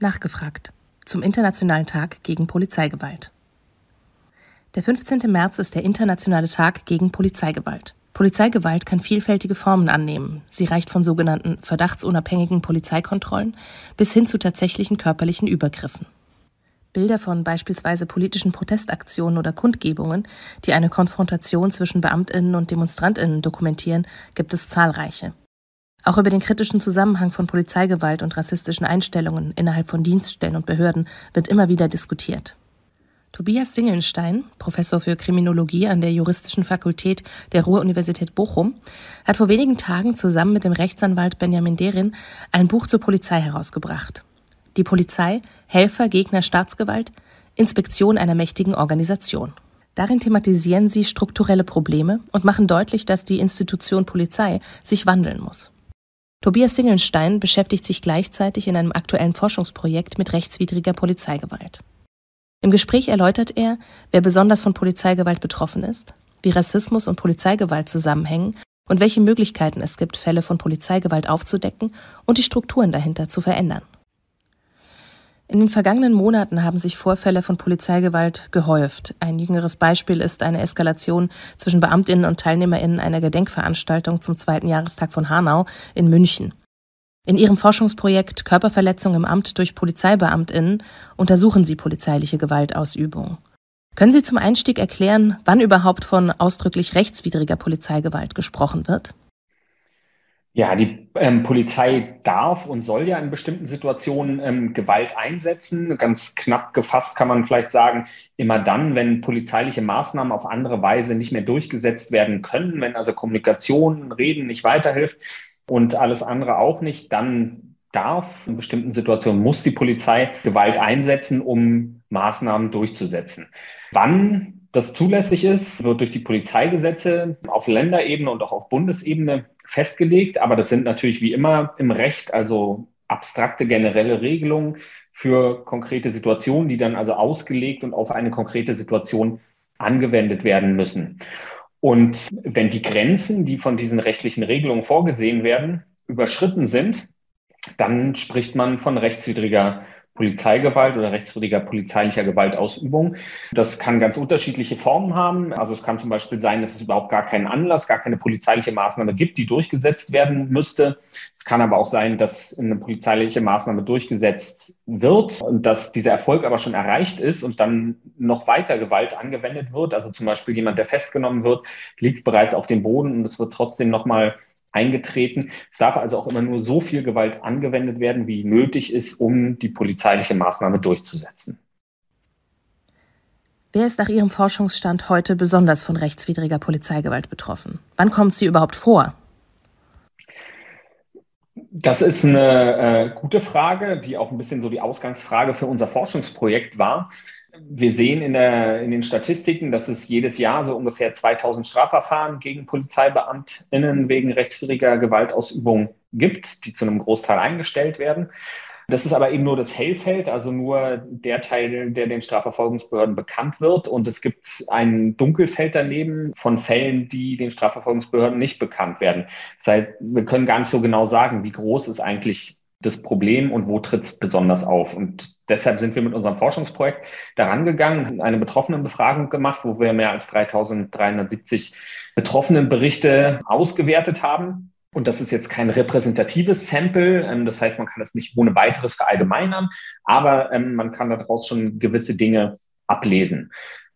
Nachgefragt zum Internationalen Tag gegen Polizeigewalt. Der 15. März ist der Internationale Tag gegen Polizeigewalt. Polizeigewalt kann vielfältige Formen annehmen. Sie reicht von sogenannten verdachtsunabhängigen Polizeikontrollen bis hin zu tatsächlichen körperlichen Übergriffen. Bilder von beispielsweise politischen Protestaktionen oder Kundgebungen, die eine Konfrontation zwischen Beamtinnen und Demonstrantinnen dokumentieren, gibt es zahlreiche. Auch über den kritischen Zusammenhang von Polizeigewalt und rassistischen Einstellungen innerhalb von Dienststellen und Behörden wird immer wieder diskutiert. Tobias Singelstein, Professor für Kriminologie an der Juristischen Fakultät der Ruhr-Universität Bochum, hat vor wenigen Tagen zusammen mit dem Rechtsanwalt Benjamin Derin ein Buch zur Polizei herausgebracht. Die Polizei, Helfer, Gegner, Staatsgewalt, Inspektion einer mächtigen Organisation. Darin thematisieren sie strukturelle Probleme und machen deutlich, dass die Institution Polizei sich wandeln muss. Tobias Singelstein beschäftigt sich gleichzeitig in einem aktuellen Forschungsprojekt mit rechtswidriger Polizeigewalt. Im Gespräch erläutert er, wer besonders von Polizeigewalt betroffen ist, wie Rassismus und Polizeigewalt zusammenhängen und welche Möglichkeiten es gibt, Fälle von Polizeigewalt aufzudecken und die Strukturen dahinter zu verändern. In den vergangenen Monaten haben sich Vorfälle von Polizeigewalt gehäuft. Ein jüngeres Beispiel ist eine Eskalation zwischen Beamtinnen und Teilnehmerinnen einer Gedenkveranstaltung zum zweiten Jahrestag von Hanau in München. In ihrem Forschungsprojekt Körperverletzung im Amt durch Polizeibeamtinnen untersuchen sie polizeiliche Gewaltausübung. Können Sie zum Einstieg erklären, wann überhaupt von ausdrücklich rechtswidriger Polizeigewalt gesprochen wird? Ja, die ähm, Polizei darf und soll ja in bestimmten Situationen ähm, Gewalt einsetzen. Ganz knapp gefasst kann man vielleicht sagen, immer dann, wenn polizeiliche Maßnahmen auf andere Weise nicht mehr durchgesetzt werden können, wenn also Kommunikation, Reden nicht weiterhilft, und alles andere auch nicht, dann darf, in bestimmten Situationen muss die Polizei Gewalt einsetzen, um Maßnahmen durchzusetzen. Wann das zulässig ist, wird durch die Polizeigesetze auf Länderebene und auch auf Bundesebene festgelegt. Aber das sind natürlich wie immer im Recht, also abstrakte generelle Regelungen für konkrete Situationen, die dann also ausgelegt und auf eine konkrete Situation angewendet werden müssen. Und wenn die Grenzen, die von diesen rechtlichen Regelungen vorgesehen werden, überschritten sind, dann spricht man von rechtswidriger Polizeigewalt oder rechtswidriger polizeilicher Gewaltausübung. Das kann ganz unterschiedliche Formen haben. Also es kann zum Beispiel sein, dass es überhaupt gar keinen Anlass, gar keine polizeiliche Maßnahme gibt, die durchgesetzt werden müsste. Es kann aber auch sein, dass eine polizeiliche Maßnahme durchgesetzt wird und dass dieser Erfolg aber schon erreicht ist und dann noch weiter Gewalt angewendet wird. Also zum Beispiel jemand, der festgenommen wird, liegt bereits auf dem Boden und es wird trotzdem nochmal eingetreten. Es darf also auch immer nur so viel Gewalt angewendet werden, wie nötig ist, um die polizeiliche Maßnahme durchzusetzen. Wer ist nach Ihrem Forschungsstand heute besonders von rechtswidriger Polizeigewalt betroffen? Wann kommt sie überhaupt vor? Das ist eine äh, gute Frage, die auch ein bisschen so die Ausgangsfrage für unser Forschungsprojekt war wir sehen in, der, in den Statistiken, dass es jedes Jahr so ungefähr 2000 Strafverfahren gegen PolizeibeamtInnen wegen rechtswidriger Gewaltausübung gibt, die zu einem Großteil eingestellt werden. Das ist aber eben nur das Hellfeld, also nur der Teil, der den Strafverfolgungsbehörden bekannt wird. Und es gibt ein Dunkelfeld daneben von Fällen, die den Strafverfolgungsbehörden nicht bekannt werden. Das heißt, wir können gar nicht so genau sagen, wie groß ist eigentlich das Problem und wo tritt es besonders auf. Und deshalb sind wir mit unserem Forschungsprojekt daran gegangen, eine Betroffenenbefragung gemacht, wo wir mehr als 3370 Betroffenenberichte ausgewertet haben. Und das ist jetzt kein repräsentatives Sample. Ähm, das heißt, man kann das nicht ohne weiteres verallgemeinern, aber ähm, man kann daraus schon gewisse Dinge ablesen.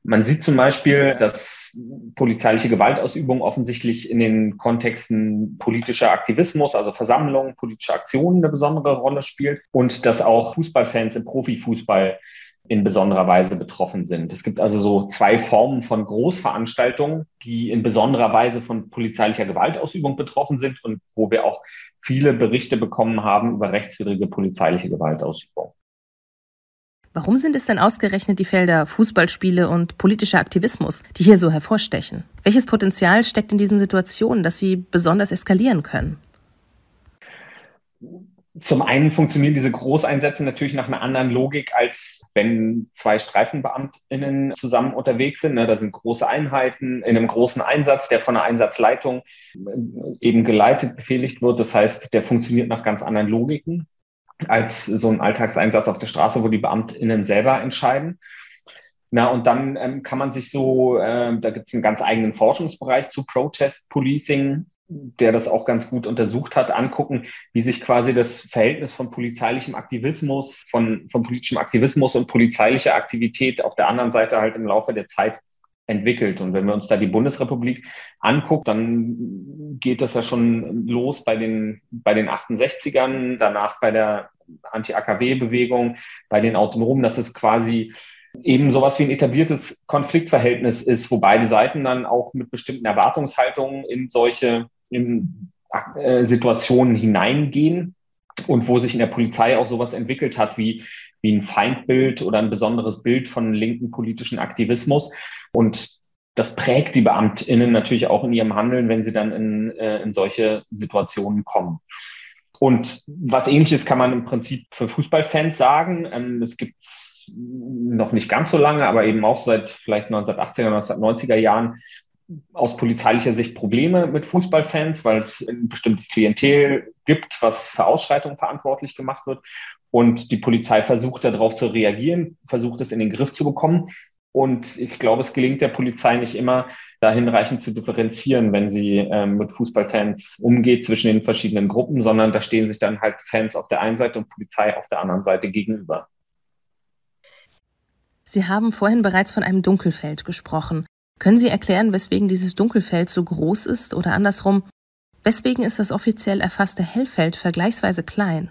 Man sieht zum Beispiel, dass polizeiliche Gewaltausübung offensichtlich in den Kontexten politischer Aktivismus, also Versammlungen, politische Aktionen eine besondere Rolle spielt und dass auch Fußballfans im Profifußball in besonderer Weise betroffen sind. Es gibt also so zwei Formen von Großveranstaltungen, die in besonderer Weise von polizeilicher Gewaltausübung betroffen sind und wo wir auch viele Berichte bekommen haben über rechtswidrige polizeiliche Gewaltausübung. Warum sind es denn ausgerechnet die Felder Fußballspiele und politischer Aktivismus, die hier so hervorstechen? Welches Potenzial steckt in diesen Situationen, dass sie besonders eskalieren können? Zum einen funktionieren diese Großeinsätze natürlich nach einer anderen Logik, als wenn zwei StreifenbeamtInnen zusammen unterwegs sind. Ne, da sind große Einheiten in einem großen Einsatz, der von einer Einsatzleitung eben geleitet, befehligt wird. Das heißt, der funktioniert nach ganz anderen Logiken. Als so ein Alltagseinsatz auf der Straße, wo die BeamtInnen selber entscheiden. Na, und dann ähm, kann man sich so, äh, da gibt es einen ganz eigenen Forschungsbereich zu Protest Policing, der das auch ganz gut untersucht hat, angucken, wie sich quasi das Verhältnis von polizeilichem Aktivismus, von, von politischem Aktivismus und polizeilicher Aktivität auf der anderen Seite halt im Laufe der Zeit entwickelt. Und wenn wir uns da die Bundesrepublik angucken, dann geht das ja schon los bei den, bei den 68ern, danach bei der Anti-AKW-Bewegung, bei den Autonomen, dass es quasi eben sowas wie ein etabliertes Konfliktverhältnis ist, wo beide Seiten dann auch mit bestimmten Erwartungshaltungen in solche in, äh, Situationen hineingehen und wo sich in der Polizei auch sowas entwickelt hat wie, wie ein Feindbild oder ein besonderes Bild von linken politischen Aktivismus. Und das prägt die BeamtInnen natürlich auch in ihrem Handeln, wenn sie dann in, äh, in solche Situationen kommen. Und was ähnliches kann man im Prinzip für Fußballfans sagen. Ähm, es gibt noch nicht ganz so lange, aber eben auch seit vielleicht 1980er, 1990er Jahren aus polizeilicher Sicht Probleme mit Fußballfans, weil es ein bestimmtes Klientel gibt, was für Ausschreitungen verantwortlich gemacht wird. Und die Polizei versucht darauf zu reagieren, versucht es in den Griff zu bekommen. Und ich glaube, es gelingt der Polizei nicht immer, da hinreichend zu differenzieren, wenn sie ähm, mit Fußballfans umgeht zwischen den verschiedenen Gruppen, sondern da stehen sich dann halt Fans auf der einen Seite und Polizei auf der anderen Seite gegenüber. Sie haben vorhin bereits von einem Dunkelfeld gesprochen. Können Sie erklären, weswegen dieses Dunkelfeld so groß ist oder andersrum, weswegen ist das offiziell erfasste Hellfeld vergleichsweise klein?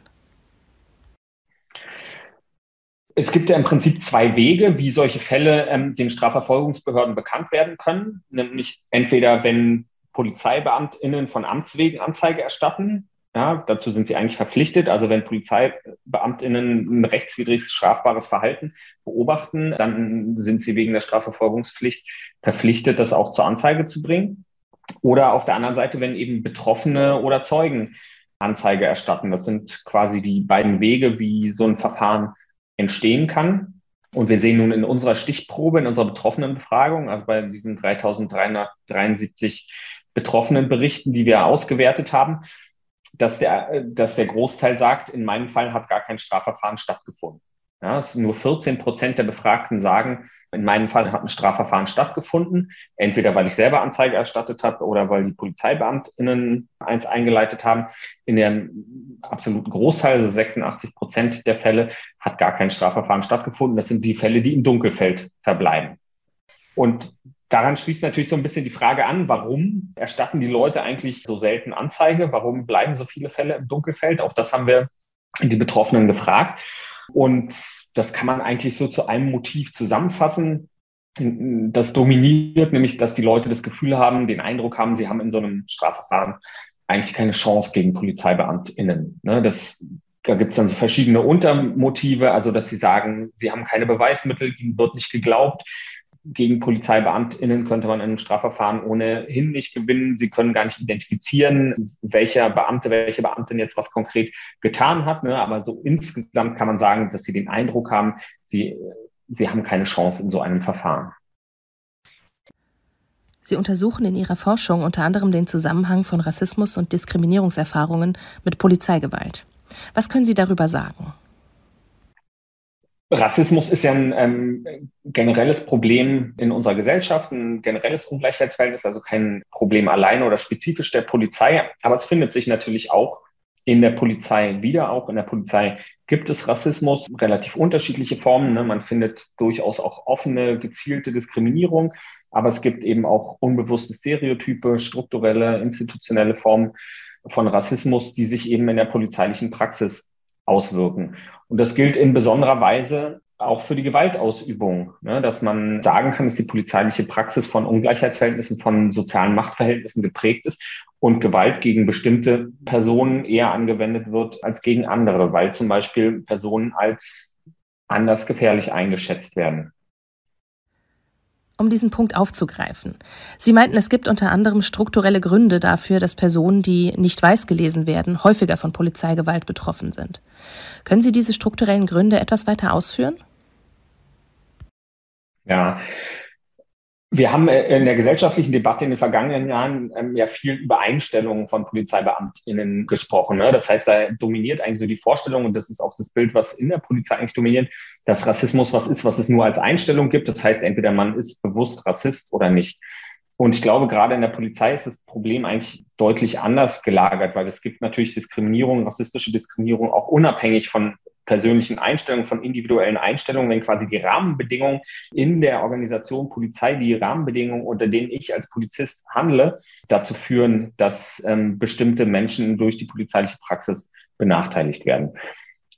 Es gibt ja im Prinzip zwei Wege, wie solche Fälle ähm, den Strafverfolgungsbehörden bekannt werden können. Nämlich entweder, wenn PolizeibeamtInnen von Amts wegen Anzeige erstatten, ja, dazu sind sie eigentlich verpflichtet. Also wenn PolizeibeamtInnen ein rechtswidriges strafbares Verhalten beobachten, dann sind sie wegen der Strafverfolgungspflicht verpflichtet, das auch zur Anzeige zu bringen. Oder auf der anderen Seite, wenn eben Betroffene oder Zeugen Anzeige erstatten. Das sind quasi die beiden Wege, wie so ein Verfahren entstehen kann. Und wir sehen nun in unserer Stichprobe, in unserer Betroffenenbefragung, also bei diesen 3373 betroffenen Berichten, die wir ausgewertet haben, dass der, dass der Großteil sagt, in meinem Fall hat gar kein Strafverfahren stattgefunden. Ja, nur 14 Prozent der Befragten sagen, in meinem Fall hat ein Strafverfahren stattgefunden, entweder weil ich selber Anzeige erstattet habe oder weil die PolizeibeamtInnen eins eingeleitet haben. In dem absoluten Großteil, also 86 Prozent der Fälle, hat gar kein Strafverfahren stattgefunden. Das sind die Fälle, die im Dunkelfeld verbleiben. Und Daran schließt natürlich so ein bisschen die Frage an, warum erstatten die Leute eigentlich so selten Anzeige? Warum bleiben so viele Fälle im Dunkelfeld? Auch das haben wir die Betroffenen gefragt. Und das kann man eigentlich so zu einem Motiv zusammenfassen. Das dominiert nämlich, dass die Leute das Gefühl haben, den Eindruck haben, sie haben in so einem Strafverfahren eigentlich keine Chance gegen PolizeibeamtInnen. Ne, das, da gibt es dann verschiedene Untermotive, also dass sie sagen, sie haben keine Beweismittel, ihnen wird nicht geglaubt, gegen PolizeibeamtInnen könnte man in einem Strafverfahren ohnehin nicht gewinnen. Sie können gar nicht identifizieren, welcher Beamte, welche Beamtin jetzt was konkret getan hat. Ne? Aber so insgesamt kann man sagen, dass sie den Eindruck haben, sie, sie haben keine Chance in so einem Verfahren. Sie untersuchen in ihrer Forschung unter anderem den Zusammenhang von Rassismus und Diskriminierungserfahrungen mit Polizeigewalt. Was können Sie darüber sagen? Rassismus ist ja ein ähm, generelles Problem in unserer Gesellschaft, ein generelles Ungleichheitsverhältnis, also kein Problem alleine oder spezifisch der Polizei, aber es findet sich natürlich auch in der Polizei wieder. Auch in der Polizei gibt es Rassismus, relativ unterschiedliche Formen. Ne? Man findet durchaus auch offene, gezielte Diskriminierung, aber es gibt eben auch unbewusste Stereotype, strukturelle, institutionelle Formen von Rassismus, die sich eben in der polizeilichen Praxis auswirken. Und das gilt in besonderer Weise auch für die Gewaltausübung, ne, dass man sagen kann, dass die polizeiliche Praxis von Ungleichheitsverhältnissen, von sozialen Machtverhältnissen geprägt ist und Gewalt gegen bestimmte Personen eher angewendet wird als gegen andere, weil zum Beispiel Personen als anders gefährlich eingeschätzt werden um diesen Punkt aufzugreifen. Sie meinten, es gibt unter anderem strukturelle Gründe dafür, dass Personen, die nicht weiß gelesen werden, häufiger von Polizeigewalt betroffen sind. Können Sie diese strukturellen Gründe etwas weiter ausführen? Ja, Wir haben äh, in der gesellschaftlichen Debatte in den vergangenen Jahren ähm, ja viel über Einstellungen von PolizeibeamtInnen gesprochen. Ne? Das heißt, da dominiert eigentlich so die Vorstellung, und das ist auch das Bild, was in der Polizei eigentlich dominiert, dass Rassismus was ist, was es nur als Einstellung gibt. Das heißt, entweder man ist bewusst Rassist oder nicht. Und ich glaube, gerade in der Polizei ist das Problem eigentlich deutlich anders gelagert, weil es gibt natürlich Diskriminierung, rassistische Diskriminierung auch unabhängig von persönlichen Einstellungen, von individuellen Einstellungen, wenn quasi die Rahmenbedingungen in der Organisation Polizei, die Rahmenbedingungen, unter denen ich als Polizist handle, dazu führen, dass ähm, bestimmte Menschen durch die polizeiliche Praxis benachteiligt werden.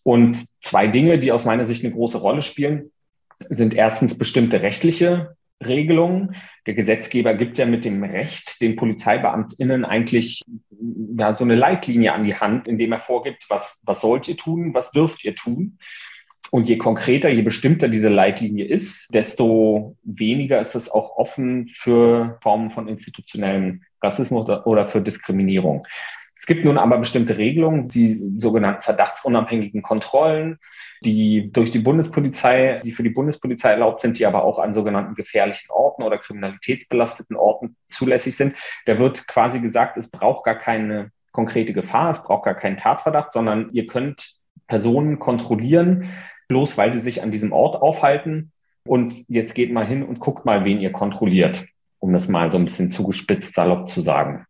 Und zwei Dinge, die aus meiner Sicht eine große Rolle spielen, sind erstens bestimmte rechtliche Regelungen. Der Gesetzgeber gibt ja mit dem Recht den PolizeibeamtInnen eigentlich ja, so eine Leitlinie an die Hand, indem er vorgibt, was, was sollt ihr tun, was dürft ihr tun. Und je konkreter, je bestimmter diese Leitlinie ist, desto weniger ist es auch offen für Formen von institutionellem Rassismus oder für Diskriminierung. Es gibt nun aber bestimmte Regelungen, die sogenannten verdachtsunabhängigen Kontrollen, die durch die Bundespolizei, die für die Bundespolizei erlaubt sind, die aber auch an sogenannten gefährlichen Orten oder kriminalitätsbelasteten Orten zulässig sind. Da wird quasi gesagt, es braucht gar keine konkrete Gefahr, es braucht gar keinen Tatverdacht, sondern ihr könnt Personen kontrollieren, bloß weil sie sich an diesem Ort aufhalten. Und jetzt geht mal hin und guckt mal, wen ihr kontrolliert, um das mal so ein bisschen zugespitzt salopp zu sagen.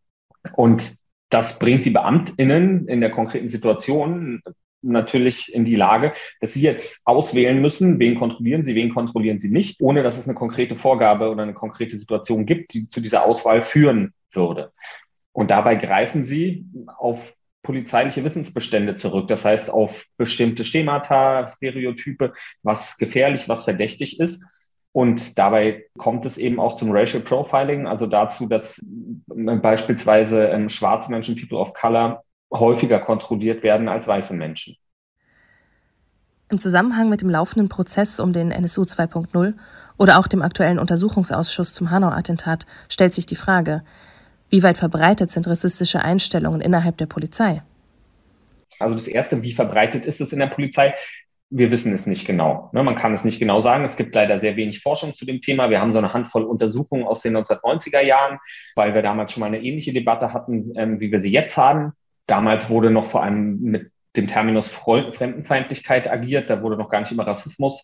Und das bringt die BeamtInnen in der konkreten Situation natürlich in die Lage, dass sie jetzt auswählen müssen, wen kontrollieren sie, wen kontrollieren sie nicht, ohne dass es eine konkrete Vorgabe oder eine konkrete Situation gibt, die zu dieser Auswahl führen würde. Und dabei greifen sie auf polizeiliche Wissensbestände zurück. Das heißt, auf bestimmte Schemata, Stereotype, was gefährlich, was verdächtig ist und dabei kommt es eben auch zum Racial Profiling, also dazu, dass beispielsweise ähm, schwarze Menschen, People of Color, häufiger kontrolliert werden als weiße Menschen. Im Zusammenhang mit dem laufenden Prozess um den NSU 2.0 oder auch dem aktuellen Untersuchungsausschuss zum Hanau-Attentat stellt sich die Frage, wie weit verbreitet sind rassistische Einstellungen innerhalb der Polizei? Also das Erste, wie verbreitet ist es in der Polizei? wir wissen es nicht genau. Ne? Man kann es nicht genau sagen. Es gibt leider sehr wenig Forschung zu dem Thema. Wir haben so eine Handvoll Untersuchungen aus den 1990er Jahren, weil wir damals schon mal eine ähnliche Debatte hatten, ähm, wie wir sie jetzt haben. Damals wurde noch vor allem mit dem Terminus Fremdenfeindlichkeit agiert. Da wurde noch gar nicht über Rassismus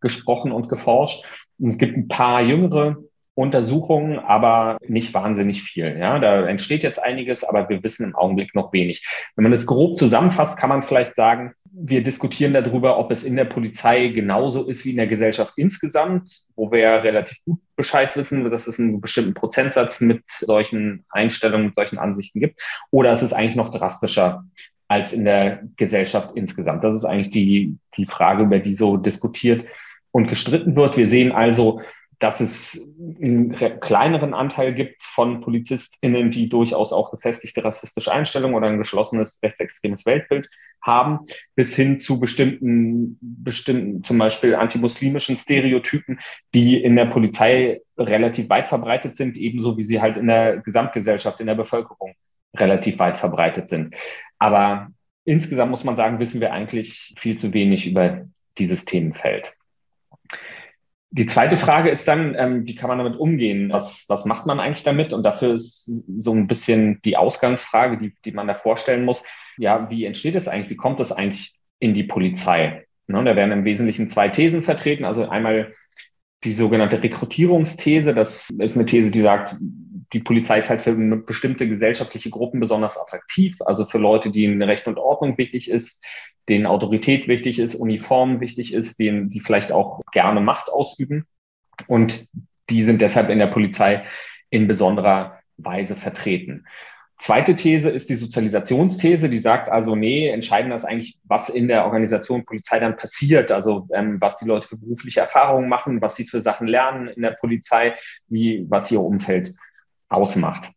gesprochen und geforscht. Und es gibt ein paar jüngere Untersuchungen, aber nicht wahnsinnig viel. Ja, da entsteht jetzt einiges, aber wir wissen im Augenblick noch wenig. Wenn man es grob zusammenfasst, kann man vielleicht sagen, wir diskutieren darüber, ob es in der Polizei genauso ist wie in der Gesellschaft insgesamt, wo wir ja relativ gut Bescheid wissen, dass es einen bestimmten Prozentsatz mit solchen Einstellungen, mit solchen Ansichten gibt, oder ist es eigentlich noch drastischer als in der Gesellschaft insgesamt? Das ist eigentlich die, die Frage, über die so diskutiert und gestritten wird. Wir sehen also, dass es einen kleineren Anteil gibt von PolizistInnen, die durchaus auch gefestigte rassistische Einstellungen oder ein geschlossenes rechtsextremes Weltbild haben, bis hin zu bestimmten, bestimmten, zum Beispiel antimuslimischen Stereotypen, die in der Polizei relativ weit verbreitet sind, ebenso wie sie halt in der Gesamtgesellschaft, in der Bevölkerung relativ weit verbreitet sind. Aber insgesamt muss man sagen, wissen wir eigentlich viel zu wenig über dieses Themenfeld. Die zweite Frage ist dann, ähm, wie kann man damit umgehen? Was, was macht man eigentlich damit? Und dafür ist so ein bisschen die Ausgangsfrage, die, die man da vorstellen muss. Ja, wie entsteht es eigentlich? Wie kommt es eigentlich in die Polizei? Ne, da werden im Wesentlichen zwei Thesen vertreten. Also einmal die sogenannte Rekrutierungsthese. Das ist eine These, die sagt, die Polizei ist halt für bestimmte gesellschaftliche Gruppen besonders attraktiv. Also für Leute, denen Recht und Ordnung wichtig ist, denen Autorität wichtig ist, Uniform wichtig ist, denen, die vielleicht auch gerne Macht ausüben. Und die sind deshalb in der Polizei in besonderer Weise vertreten. Zweite These ist die Sozialisationsthese, die sagt also, nee, entscheidend ist eigentlich, was in der Organisation Polizei dann passiert, also ähm, was die Leute für berufliche Erfahrungen machen, was sie für Sachen lernen in der Polizei, wie was ihr Umfeld ausmacht.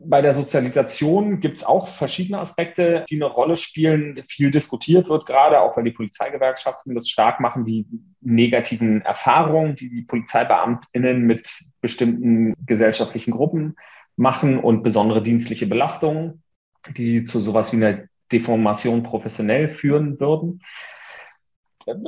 Bei der Sozialisation gibt es auch verschiedene Aspekte, die eine Rolle spielen. Viel diskutiert wird gerade, auch weil die Polizeigewerkschaften das stark machen, die negativen Erfahrungen, die die Polizeibeamtinnen mit bestimmten gesellschaftlichen Gruppen machen und besondere dienstliche Belastungen, die zu sowas wie einer Deformation professionell führen würden.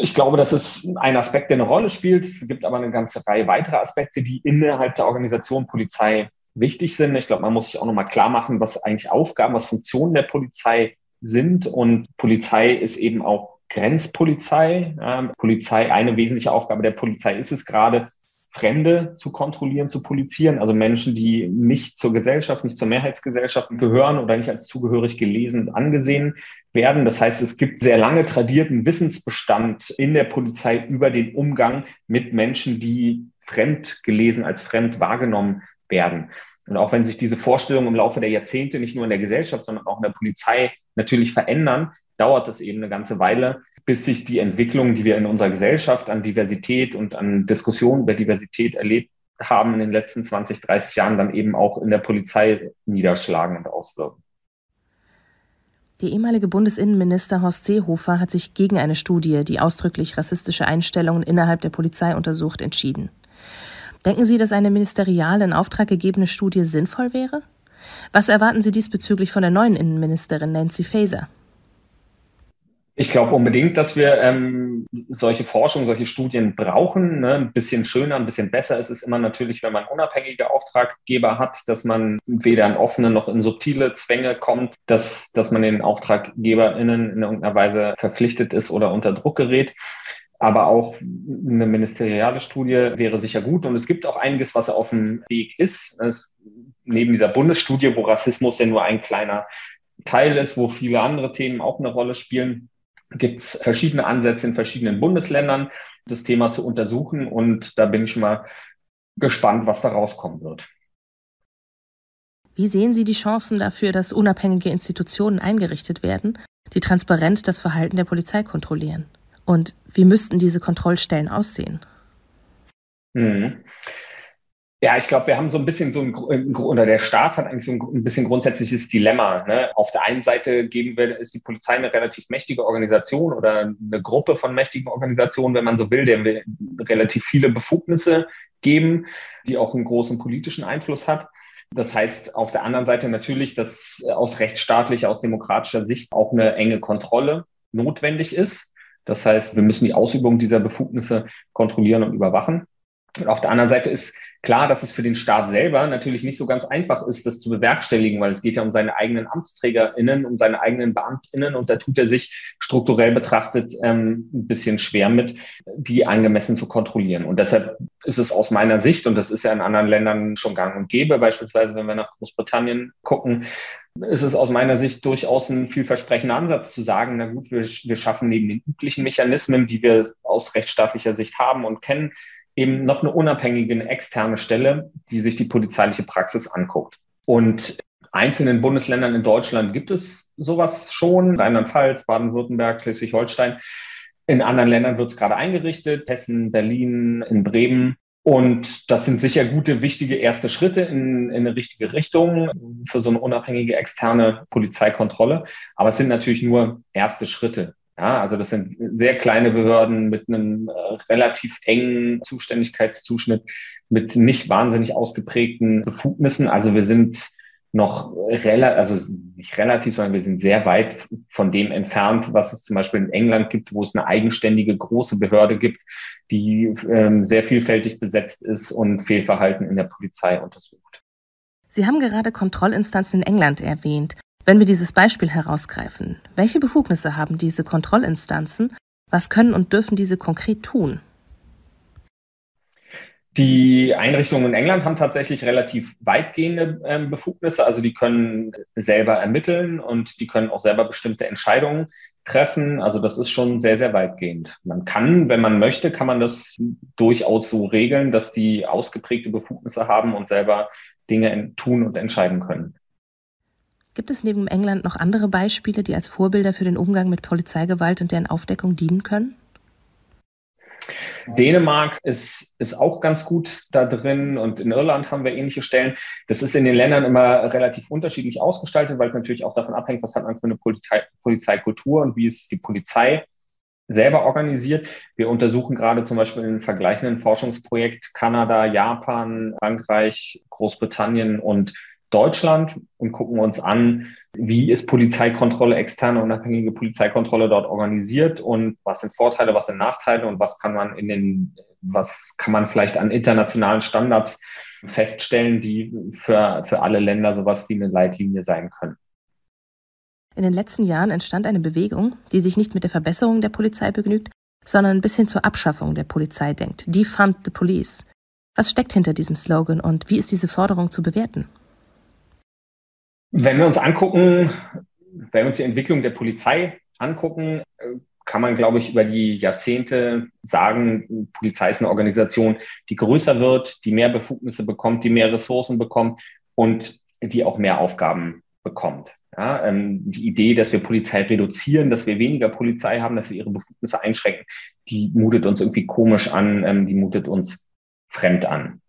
Ich glaube, das ist ein Aspekt, der eine Rolle spielt. Es gibt aber eine ganze Reihe weiterer Aspekte, die innerhalb der Organisation Polizei wichtig sind. Ich glaube, man muss sich auch nochmal klar machen, was eigentlich Aufgaben, was Funktionen der Polizei sind. Und Polizei ist eben auch Grenzpolizei. Ähm, Polizei, eine wesentliche Aufgabe der Polizei ist es gerade, Fremde zu kontrollieren, zu polizieren, also Menschen, die nicht zur Gesellschaft, nicht zur Mehrheitsgesellschaft gehören oder nicht als zugehörig gelesen angesehen werden. Das heißt, es gibt sehr lange tradierten Wissensbestand in der Polizei über den Umgang mit Menschen, die fremd gelesen, als fremd wahrgenommen werden. Und auch wenn sich diese Vorstellungen im Laufe der Jahrzehnte nicht nur in der Gesellschaft, sondern auch in der Polizei natürlich verändern, dauert es eben eine ganze Weile, bis sich die Entwicklung, die wir in unserer Gesellschaft an Diversität und an Diskussionen über Diversität erlebt haben in den letzten 20, 30 Jahren, dann eben auch in der Polizei niederschlagen und auswirken. Der ehemalige Bundesinnenminister Horst Seehofer hat sich gegen eine Studie, die ausdrücklich rassistische Einstellungen innerhalb der Polizei untersucht, entschieden. Denken Sie, dass eine ministerial in Auftrag gegebene Studie sinnvoll wäre? Was erwarten Sie diesbezüglich von der neuen Innenministerin Nancy Faeser? Ich glaube unbedingt, dass wir ähm, solche Forschung, solche Studien brauchen. Ne? Ein bisschen schöner, ein bisschen besser ist es immer natürlich, wenn man unabhängige Auftraggeber hat, dass man weder in offene noch in subtile Zwänge kommt, dass, dass man den AuftraggeberInnen in irgendeiner Weise verpflichtet ist oder unter Druck gerät. Aber auch eine ministeriale Studie wäre sicher gut. Und es gibt auch einiges, was auf dem Weg ist. Es, neben dieser Bundesstudie, wo Rassismus ja nur ein kleiner Teil ist, wo viele andere Themen auch eine Rolle spielen, gibt es verschiedene Ansätze in verschiedenen Bundesländern, das Thema zu untersuchen. Und da bin ich mal gespannt, was da rauskommen wird. Wie sehen Sie die Chancen dafür, dass unabhängige Institutionen eingerichtet werden, die transparent das Verhalten der Polizei kontrollieren? Und wie müssten diese Kontrollstellen aussehen? Hm. Ja, ich glaube, wir haben so ein bisschen so ein, oder der Staat hat eigentlich so ein, bisschen grundsätzliches Dilemma. Ne? Auf der einen Seite geben wir, ist die Polizei eine relativ mächtige Organisation oder eine Gruppe von mächtigen Organisationen, wenn man so will, der wir relativ viele Befugnisse geben, die auch einen großen politischen Einfluss hat. Das heißt auf der anderen Seite natürlich, dass aus rechtsstaatlicher, aus demokratischer Sicht auch eine enge Kontrolle notwendig ist. Das heißt, wir müssen die Ausübung dieser Befugnisse kontrollieren und überwachen. Und auf der anderen Seite ist klar, dass es für den Staat selber natürlich nicht so ganz einfach ist, das zu bewerkstelligen, weil es geht ja um seine eigenen AmtsträgerInnen, um seine eigenen BeamtInnen und da tut er sich strukturell betrachtet ähm, ein bisschen schwer mit, die angemessen zu kontrollieren. Und deshalb ist es aus meiner Sicht, und das ist ja in anderen Ländern schon gang und gäbe, beispielsweise wenn wir nach Großbritannien gucken, ist es aus meiner Sicht durchaus ein vielversprechender Ansatz zu sagen, na gut, wir, wir schaffen neben den üblichen Mechanismen, die wir aus rechtsstaatlicher Sicht haben und kennen, eben noch eine unabhängige, eine externe Stelle, die sich die polizeiliche Praxis anguckt. Und einzelnen Bundesländern in Deutschland gibt es sowas schon, Rheinland-Pfalz, Baden-Württemberg, Schleswig-Holstein. In anderen Ländern wird es gerade eingerichtet, Hessen, Berlin, in Bremen. Und das sind sicher gute, wichtige erste Schritte in, in eine richtige Richtung für so eine unabhängige externe Polizeikontrolle. Aber es sind natürlich nur erste Schritte. Ja, also das sind sehr kleine Behörden mit einem äh, relativ engen Zuständigkeitszuschnitt, mit nicht wahnsinnig ausgeprägten Befugnissen. Also wir sind noch relativ, also nicht relativ, sondern wir sind sehr weit von dem entfernt, was es zum Beispiel in England gibt, wo es eine eigenständige große Behörde gibt, die ähm, sehr vielfältig besetzt ist und Fehlverhalten in der Polizei untersucht. Sie haben gerade Kontrollinstanzen in England erwähnt. Wenn wir dieses Beispiel herausgreifen, welche Befugnisse haben diese Kontrollinstanzen? Was können und dürfen diese konkret tun? Die Einrichtungen in England haben tatsächlich relativ weitgehende äh, Befugnisse. Also die können selber ermitteln und die können auch selber bestimmte Entscheidungen treffen. Also das ist schon sehr, sehr weitgehend. Man kann, wenn man möchte, kann man das durchaus so regeln, dass die ausgeprägte Befugnisse haben und selber Dinge tun und entscheiden können. Gibt es neben England noch andere Beispiele, die als Vorbilder für den Umgang mit Polizeigewalt und deren Aufdeckung dienen können? Dänemark ist, ist auch ganz gut da drin und in Irland haben wir ähnliche Stellen. Das ist in den Ländern immer relativ unterschiedlich ausgestaltet, weil es natürlich auch davon abhängt, was hat man für eine Polizei, Polizeikultur und wie ist die Polizei selber organisiert. Wir untersuchen gerade zum Beispiel in einem vergleichenden Forschungsprojekt Kanada, Japan, Frankreich, Großbritannien und Deutschland und gucken uns an, wie ist Polizeikontrolle, externe unabhängige Polizeikontrolle dort organisiert und was sind Vorteile, was sind Nachteile und was kann man in den, was kann man vielleicht an internationalen Standards feststellen, die für, für alle Länder sowas wie eine Leitlinie sein können. In den letzten Jahren entstand eine Bewegung, die sich nicht mit der Verbesserung der Polizei begnügt, sondern bis hin zur Abschaffung der Polizei denkt. Defund the Police. Was steckt hinter diesem Slogan und wie ist diese Forderung zu bewerten? Wenn wir uns angucken, wenn wir uns die Entwicklung der Polizei angucken, kann man, glaube ich, über die Jahrzehnte sagen, Polizei ist eine Organisation, die größer wird, die mehr Befugnisse bekommt, die mehr Ressourcen bekommt und die auch mehr Aufgaben bekommt. Ja, ähm, die Idee, dass wir Polizei reduzieren, dass wir weniger Polizei haben, dass wir ihre Befugnisse einschränken, die mutet uns irgendwie komisch an, ähm, die mutet uns fremd an.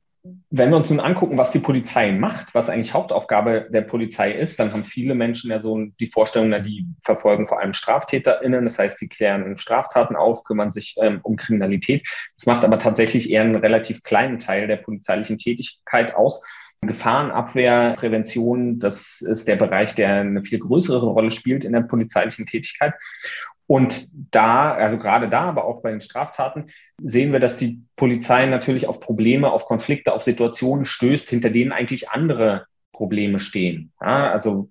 Wenn wir uns nun angucken, was die Polizei macht, was eigentlich Hauptaufgabe der Polizei ist, dann haben viele Menschen ja so die Vorstellung, na, die verfolgen vor allem StraftäterInnen. Das heißt, sie klären Straftaten auf, kümmern sich ähm, um Kriminalität. Das macht aber tatsächlich eher einen relativ kleinen Teil der polizeilichen Tätigkeit aus. Gefahrenabwehr, Prävention, das ist der Bereich, der eine viel größere Rolle spielt in der polizeilichen Tätigkeit. Und da, also gerade da, aber auch bei den Straftaten, sehen wir, dass die Polizei natürlich auf Probleme, auf Konflikte, auf Situationen stößt, hinter denen eigentlich andere Probleme stehen. Ja, also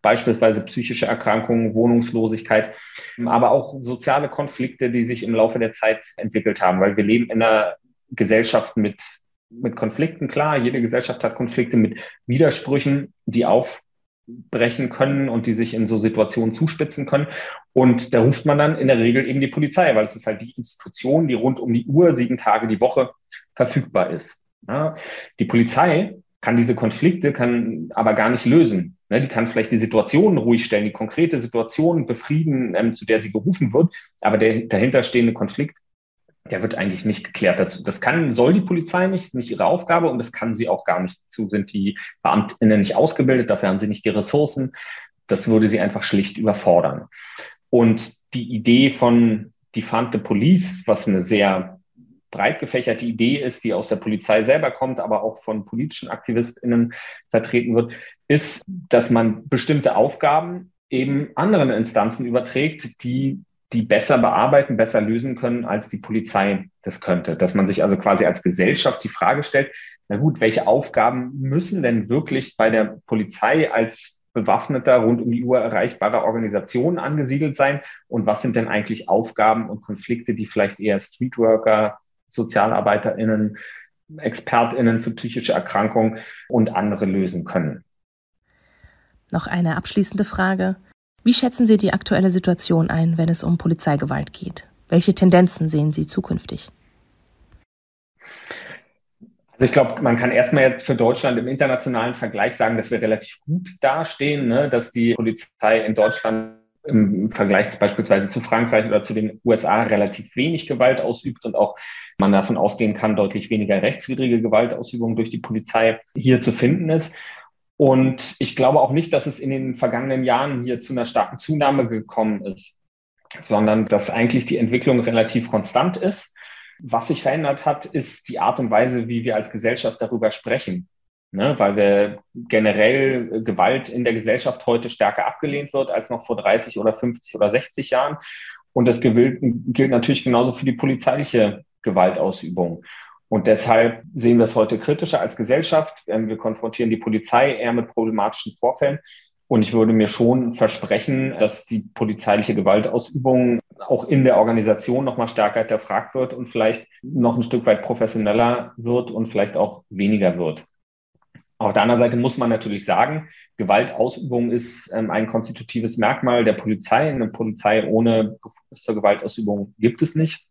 beispielsweise psychische Erkrankungen, Wohnungslosigkeit, aber auch soziale Konflikte, die sich im Laufe der Zeit entwickelt haben, weil wir leben in einer Gesellschaft mit, mit Konflikten. Klar, jede Gesellschaft hat Konflikte mit Widersprüchen, die aufbrechen können und die sich in so Situationen zuspitzen können. Und da ruft man dann in der Regel eben die Polizei, weil es ist halt die Institution, die rund um die Uhr, sieben Tage die Woche verfügbar ist. Ja, die Polizei kann diese Konflikte, kann aber gar nicht lösen. Ne, die kann vielleicht die Situation ruhig stellen, die konkrete Situation befrieden, ähm, zu der sie gerufen wird, aber der dahinterstehende Konflikt, der wird eigentlich nicht geklärt. Das, das kann, soll die Polizei nicht, ist nicht ihre Aufgabe und das kann sie auch gar nicht. Dazu sind die Beamtinnen nicht ausgebildet, dafür haben sie nicht die Ressourcen. Das würde sie einfach schlicht überfordern. Und die Idee von Defund the Police, was eine sehr breit gefächerte Idee ist, die aus der Polizei selber kommt, aber auch von politischen AktivistInnen vertreten wird, ist, dass man bestimmte Aufgaben eben anderen Instanzen überträgt, die die besser bearbeiten, besser lösen können, als die Polizei das könnte. Dass man sich also quasi als Gesellschaft die Frage stellt, na gut, welche Aufgaben müssen denn wirklich bei der Polizei als bewaffneter, rund um die Uhr erreichbarer Organisationen angesiedelt sein? Und was sind denn eigentlich Aufgaben und Konflikte, die vielleicht eher Streetworker, SozialarbeiterInnen, ExpertInnen für psychische Erkrankungen und andere lösen können? Noch eine abschließende Frage. Wie schätzen Sie die aktuelle Situation ein, wenn es um Polizeigewalt geht? Welche Tendenzen sehen Sie zukünftig? Also ich glaube, man kann erstmal jetzt für Deutschland im internationalen Vergleich sagen, dass wir relativ gut dastehen, ne? dass die Polizei in Deutschland im Vergleich beispielsweise zu Frankreich oder zu den USA relativ wenig Gewalt ausübt und auch man davon ausgehen kann, deutlich weniger rechtswidrige Gewaltausübung durch die Polizei hier zu finden ist. Und ich glaube auch nicht, dass es in den vergangenen Jahren hier zu einer starken Zunahme gekommen ist, sondern dass eigentlich die Entwicklung relativ konstant ist was sich verändert hat, ist die Art und Weise, wie wir als Gesellschaft darüber sprechen. Ne, weil wir generell Gewalt in der Gesellschaft heute stärker abgelehnt wird als noch vor 30 oder 50 oder 60 Jahren. Und das gilt, gilt natürlich genauso für die polizeiliche Gewaltausübung. Und deshalb sehen wir es heute kritischer als Gesellschaft. Ähm, wir konfrontieren die Polizei eher mit problematischen Vorfällen. Und ich würde mir schon versprechen, dass die polizeiliche Gewaltausübung auch in der Organisation nochmal stärker hinterfragt wird und vielleicht noch ein Stück weit professioneller wird und vielleicht auch weniger wird. Auf der anderen Seite muss man natürlich sagen, Gewaltausübung ist ähm, ein konstitutives Merkmal der Polizei. Eine Polizei ohne zur Gewaltausübung gibt es nicht.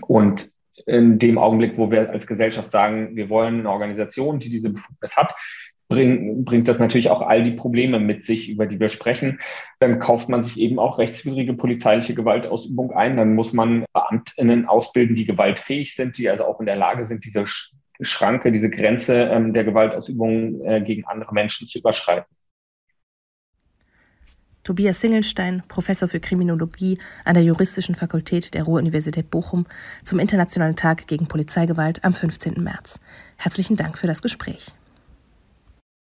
Und in dem Augenblick, wo wir als Gesellschaft sagen, wir wollen eine Organisation, die diese Befugnis hat, bring, bringt das natürlich auch all die Probleme mit sich, über die wir sprechen. Dann kauft man sich eben auch rechtswidrige polizeiliche Gewaltausübung ein. Dann muss man Beamtinnen ausbilden, die gewaltfähig sind, die also auch in der Lage sind, diese Schranke, diese Grenze ähm, der Gewaltausübung äh, gegen andere Menschen zu überschreiten. Tobias Singelstein, Professor für Kriminologie an der Juristischen Fakultät der Ruhr-Universität Bochum, zum Internationalen Tag gegen Polizeigewalt am 15. März. Herzlichen Dank für das Gespräch.